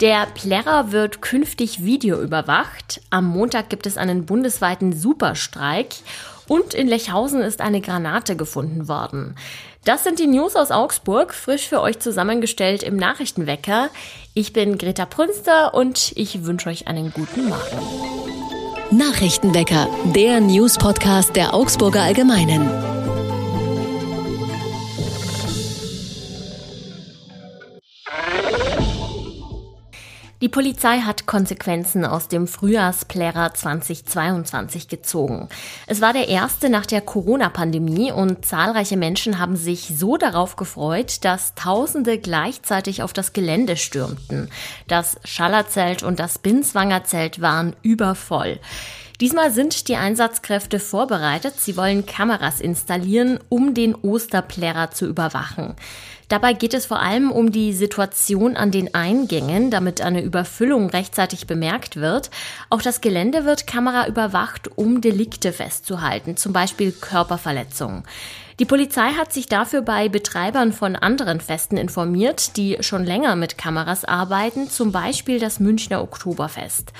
Der Plärrer wird künftig videoüberwacht. Am Montag gibt es einen bundesweiten Superstreik und in Lechhausen ist eine Granate gefunden worden. Das sind die News aus Augsburg, frisch für euch zusammengestellt im Nachrichtenwecker. Ich bin Greta Prünster und ich wünsche euch einen guten Morgen. Nachrichtenwecker, der News-Podcast der Augsburger Allgemeinen. Die Polizei hat Konsequenzen aus dem Frühjahrsplärrer 2022 gezogen. Es war der erste nach der Corona-Pandemie und zahlreiche Menschen haben sich so darauf gefreut, dass Tausende gleichzeitig auf das Gelände stürmten. Das Schallerzelt und das Binswanger Zelt waren übervoll. Diesmal sind die Einsatzkräfte vorbereitet. Sie wollen Kameras installieren, um den Osterplärrer zu überwachen. Dabei geht es vor allem um die Situation an den Eingängen, damit eine Überfüllung rechtzeitig bemerkt wird. Auch das Gelände wird Kamera überwacht, um Delikte festzuhalten, zum Beispiel Körperverletzungen. Die Polizei hat sich dafür bei Betreibern von anderen Festen informiert, die schon länger mit Kameras arbeiten, zum Beispiel das Münchner Oktoberfest.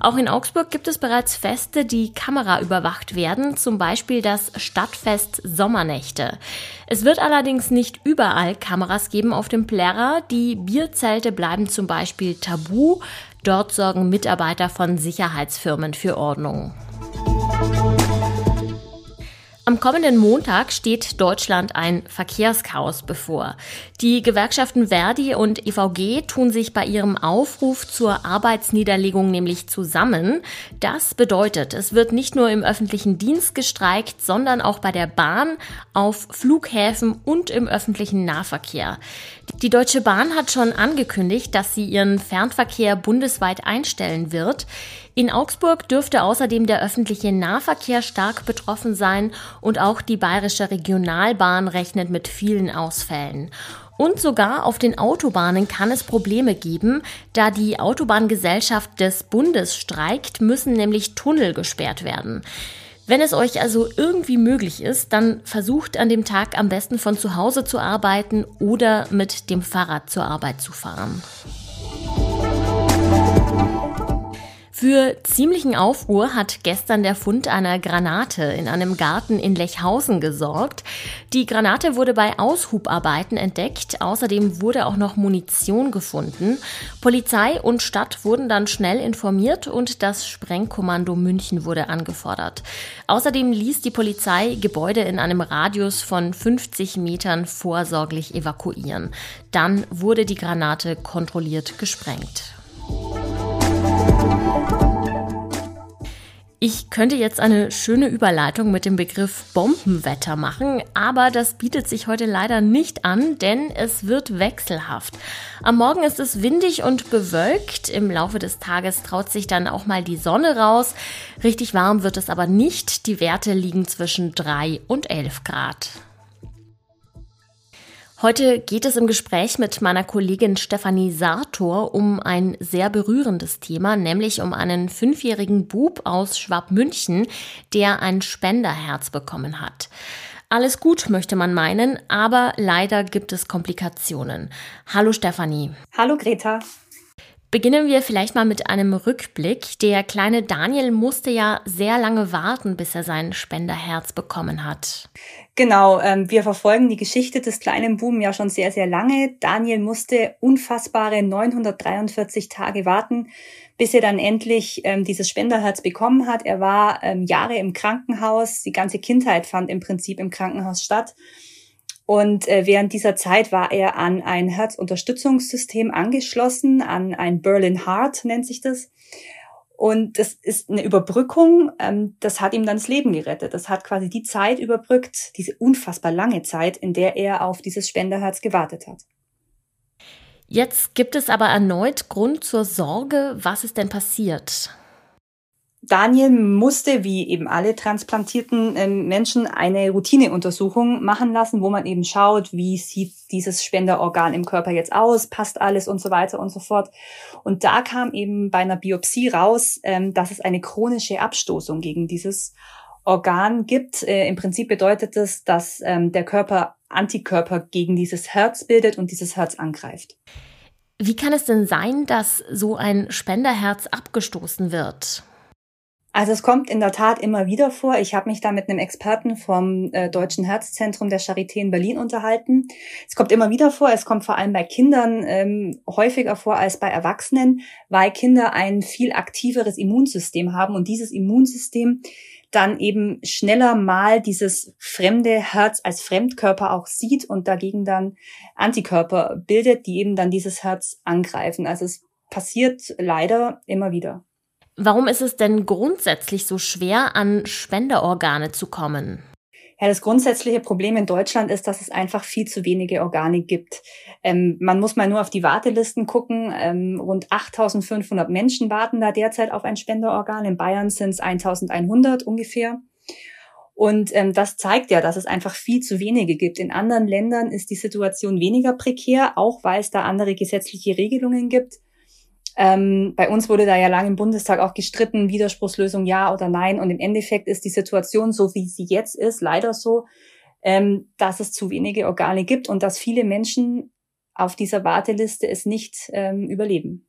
Auch in Augsburg gibt es bereits Feste, die kameraüberwacht werden, zum Beispiel das Stadtfest Sommernächte. Es wird allerdings nicht überall Kameras geben auf dem Plärrer. Die Bierzelte bleiben zum Beispiel tabu. Dort sorgen Mitarbeiter von Sicherheitsfirmen für Ordnung. Am kommenden Montag steht Deutschland ein Verkehrschaos bevor. Die Gewerkschaften Verdi und EVG tun sich bei ihrem Aufruf zur Arbeitsniederlegung nämlich zusammen. Das bedeutet, es wird nicht nur im öffentlichen Dienst gestreikt, sondern auch bei der Bahn, auf Flughäfen und im öffentlichen Nahverkehr. Die Deutsche Bahn hat schon angekündigt, dass sie ihren Fernverkehr bundesweit einstellen wird. In Augsburg dürfte außerdem der öffentliche Nahverkehr stark betroffen sein und auch die bayerische Regionalbahn rechnet mit vielen Ausfällen. Und sogar auf den Autobahnen kann es Probleme geben. Da die Autobahngesellschaft des Bundes streikt, müssen nämlich Tunnel gesperrt werden. Wenn es euch also irgendwie möglich ist, dann versucht an dem Tag am besten von zu Hause zu arbeiten oder mit dem Fahrrad zur Arbeit zu fahren. Für ziemlichen Aufruhr hat gestern der Fund einer Granate in einem Garten in Lechhausen gesorgt. Die Granate wurde bei Aushubarbeiten entdeckt. Außerdem wurde auch noch Munition gefunden. Polizei und Stadt wurden dann schnell informiert und das Sprengkommando München wurde angefordert. Außerdem ließ die Polizei Gebäude in einem Radius von 50 Metern vorsorglich evakuieren. Dann wurde die Granate kontrolliert gesprengt. Ich könnte jetzt eine schöne Überleitung mit dem Begriff Bombenwetter machen, aber das bietet sich heute leider nicht an, denn es wird wechselhaft. Am Morgen ist es windig und bewölkt, im Laufe des Tages traut sich dann auch mal die Sonne raus. Richtig warm wird es aber nicht, die Werte liegen zwischen 3 und 11 Grad. Heute geht es im Gespräch mit meiner Kollegin Stefanie Sartor um ein sehr berührendes Thema, nämlich um einen fünfjährigen Bub aus Schwabmünchen, der ein Spenderherz bekommen hat. Alles gut, möchte man meinen, aber leider gibt es Komplikationen. Hallo Stefanie. Hallo Greta. Beginnen wir vielleicht mal mit einem Rückblick. Der kleine Daniel musste ja sehr lange warten, bis er sein Spenderherz bekommen hat. Genau, ähm, wir verfolgen die Geschichte des kleinen Buben ja schon sehr, sehr lange. Daniel musste unfassbare 943 Tage warten, bis er dann endlich ähm, dieses Spenderherz bekommen hat. Er war ähm, Jahre im Krankenhaus. Die ganze Kindheit fand im Prinzip im Krankenhaus statt. Und äh, während dieser Zeit war er an ein Herzunterstützungssystem angeschlossen, an ein Berlin Heart nennt sich das. Und das ist eine Überbrückung, ähm, das hat ihm dann das Leben gerettet. Das hat quasi die Zeit überbrückt, diese unfassbar lange Zeit, in der er auf dieses Spenderherz gewartet hat. Jetzt gibt es aber erneut Grund zur Sorge. Was ist denn passiert? Daniel musste, wie eben alle transplantierten ähm, Menschen, eine Routineuntersuchung machen lassen, wo man eben schaut, wie sieht dieses Spenderorgan im Körper jetzt aus, passt alles und so weiter und so fort. Und da kam eben bei einer Biopsie raus, ähm, dass es eine chronische Abstoßung gegen dieses Organ gibt. Äh, Im Prinzip bedeutet das, dass ähm, der Körper Antikörper gegen dieses Herz bildet und dieses Herz angreift. Wie kann es denn sein, dass so ein Spenderherz abgestoßen wird? Also es kommt in der Tat immer wieder vor. Ich habe mich da mit einem Experten vom äh, Deutschen Herzzentrum der Charité in Berlin unterhalten. Es kommt immer wieder vor. Es kommt vor allem bei Kindern ähm, häufiger vor als bei Erwachsenen, weil Kinder ein viel aktiveres Immunsystem haben und dieses Immunsystem dann eben schneller mal dieses fremde Herz als Fremdkörper auch sieht und dagegen dann Antikörper bildet, die eben dann dieses Herz angreifen. Also es passiert leider immer wieder. Warum ist es denn grundsätzlich so schwer, an Spenderorgane zu kommen? Ja, das grundsätzliche Problem in Deutschland ist, dass es einfach viel zu wenige Organe gibt. Ähm, man muss mal nur auf die Wartelisten gucken. Ähm, rund 8.500 Menschen warten da derzeit auf ein Spenderorgan. In Bayern sind es 1.100 ungefähr. Und ähm, das zeigt ja, dass es einfach viel zu wenige gibt. In anderen Ländern ist die Situation weniger prekär, auch weil es da andere gesetzliche Regelungen gibt. Ähm, bei uns wurde da ja lange im Bundestag auch gestritten, Widerspruchslösung ja oder nein. Und im Endeffekt ist die Situation, so wie sie jetzt ist, leider so, ähm, dass es zu wenige Organe gibt und dass viele Menschen auf dieser Warteliste es nicht ähm, überleben.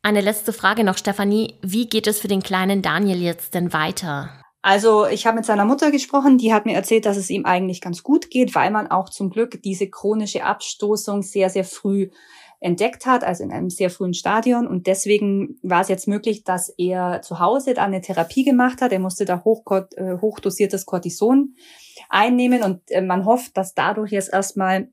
Eine letzte Frage noch, Stefanie. Wie geht es für den kleinen Daniel jetzt denn weiter? Also ich habe mit seiner Mutter gesprochen, die hat mir erzählt, dass es ihm eigentlich ganz gut geht, weil man auch zum Glück diese chronische Abstoßung sehr, sehr früh entdeckt hat, also in einem sehr frühen Stadion. Und deswegen war es jetzt möglich, dass er zu Hause dann eine Therapie gemacht hat. Er musste da äh, hochdosiertes Cortison einnehmen und äh, man hofft, dass dadurch jetzt erstmal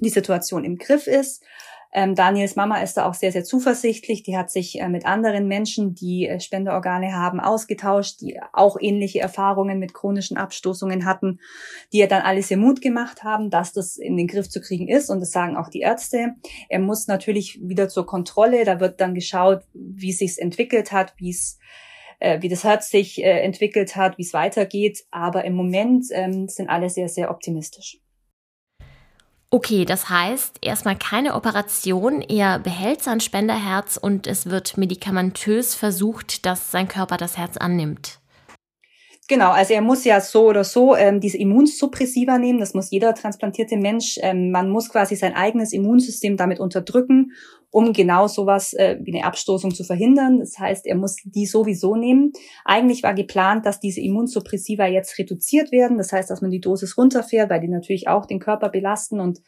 die Situation im Griff ist. Ähm, Daniels Mama ist da auch sehr, sehr zuversichtlich. Die hat sich äh, mit anderen Menschen, die äh, Spenderorgane haben, ausgetauscht, die auch ähnliche Erfahrungen mit chronischen Abstoßungen hatten, die ihr dann alles sehr Mut gemacht haben, dass das in den Griff zu kriegen ist. Und das sagen auch die Ärzte. Er muss natürlich wieder zur Kontrolle. Da wird dann geschaut, wie es sich entwickelt hat, wie es äh, wie das Herz sich äh, entwickelt hat, wie es weitergeht. Aber im Moment ähm, sind alle sehr, sehr optimistisch. Okay, das heißt erstmal keine Operation, er behält sein Spenderherz und es wird medikamentös versucht, dass sein Körper das Herz annimmt. Genau, also er muss ja so oder so ähm, diese Immunsuppressiva nehmen, das muss jeder transplantierte Mensch. Ähm, man muss quasi sein eigenes Immunsystem damit unterdrücken um genau sowas äh, wie eine Abstoßung zu verhindern. Das heißt, er muss die sowieso nehmen. Eigentlich war geplant, dass diese Immunsuppressiva jetzt reduziert werden. Das heißt, dass man die Dosis runterfährt, weil die natürlich auch den Körper belasten und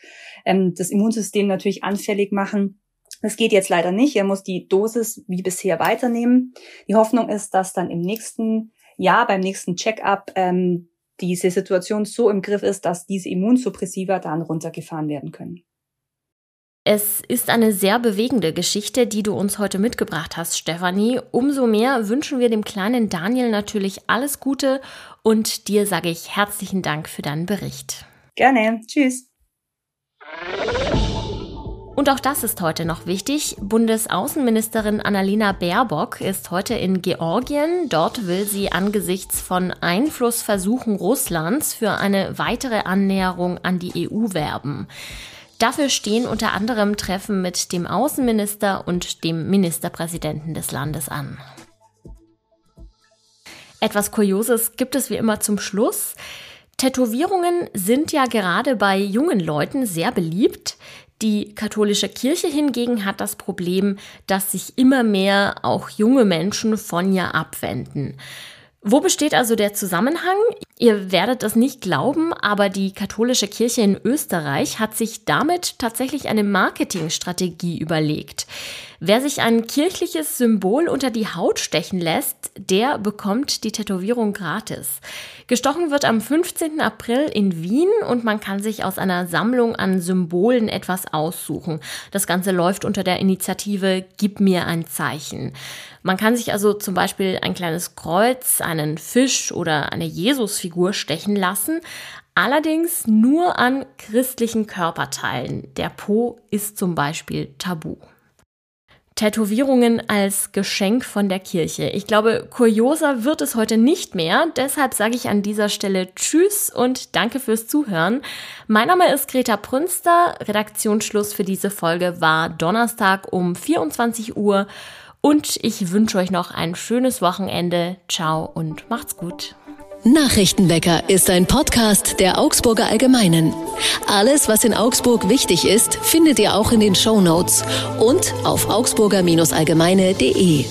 ähm, das Immunsystem natürlich anfällig machen. Das geht jetzt leider nicht. Er muss die Dosis wie bisher weiternehmen. Die Hoffnung ist, dass dann im nächsten Jahr, beim nächsten Check-up, ähm, diese Situation so im Griff ist, dass diese Immunsuppressiva dann runtergefahren werden können. Es ist eine sehr bewegende Geschichte, die du uns heute mitgebracht hast, Stefanie. Umso mehr wünschen wir dem kleinen Daniel natürlich alles Gute und dir sage ich herzlichen Dank für deinen Bericht. Gerne. Tschüss. Und auch das ist heute noch wichtig. Bundesaußenministerin Annalena Baerbock ist heute in Georgien. Dort will sie angesichts von Einflussversuchen Russlands für eine weitere Annäherung an die EU werben. Dafür stehen unter anderem Treffen mit dem Außenminister und dem Ministerpräsidenten des Landes an. Etwas Kurioses gibt es wie immer zum Schluss. Tätowierungen sind ja gerade bei jungen Leuten sehr beliebt. Die katholische Kirche hingegen hat das Problem, dass sich immer mehr auch junge Menschen von ihr abwenden. Wo besteht also der Zusammenhang? Ihr werdet es nicht glauben, aber die katholische Kirche in Österreich hat sich damit tatsächlich eine Marketingstrategie überlegt. Wer sich ein kirchliches Symbol unter die Haut stechen lässt, der bekommt die Tätowierung gratis. Gestochen wird am 15. April in Wien und man kann sich aus einer Sammlung an Symbolen etwas aussuchen. Das Ganze läuft unter der Initiative Gib mir ein Zeichen. Man kann sich also zum Beispiel ein kleines Kreuz, einen Fisch oder eine Jesusfigur stechen lassen, allerdings nur an christlichen Körperteilen. Der Po ist zum Beispiel tabu. Tätowierungen als Geschenk von der Kirche. Ich glaube, kurioser wird es heute nicht mehr. Deshalb sage ich an dieser Stelle Tschüss und danke fürs Zuhören. Mein Name ist Greta Prünster. Redaktionsschluss für diese Folge war Donnerstag um 24 Uhr. Und ich wünsche euch noch ein schönes Wochenende. Ciao und macht's gut. Nachrichtenwecker ist ein Podcast der Augsburger Allgemeinen. Alles, was in Augsburg wichtig ist, findet ihr auch in den Show Notes und auf augsburger-allgemeine.de.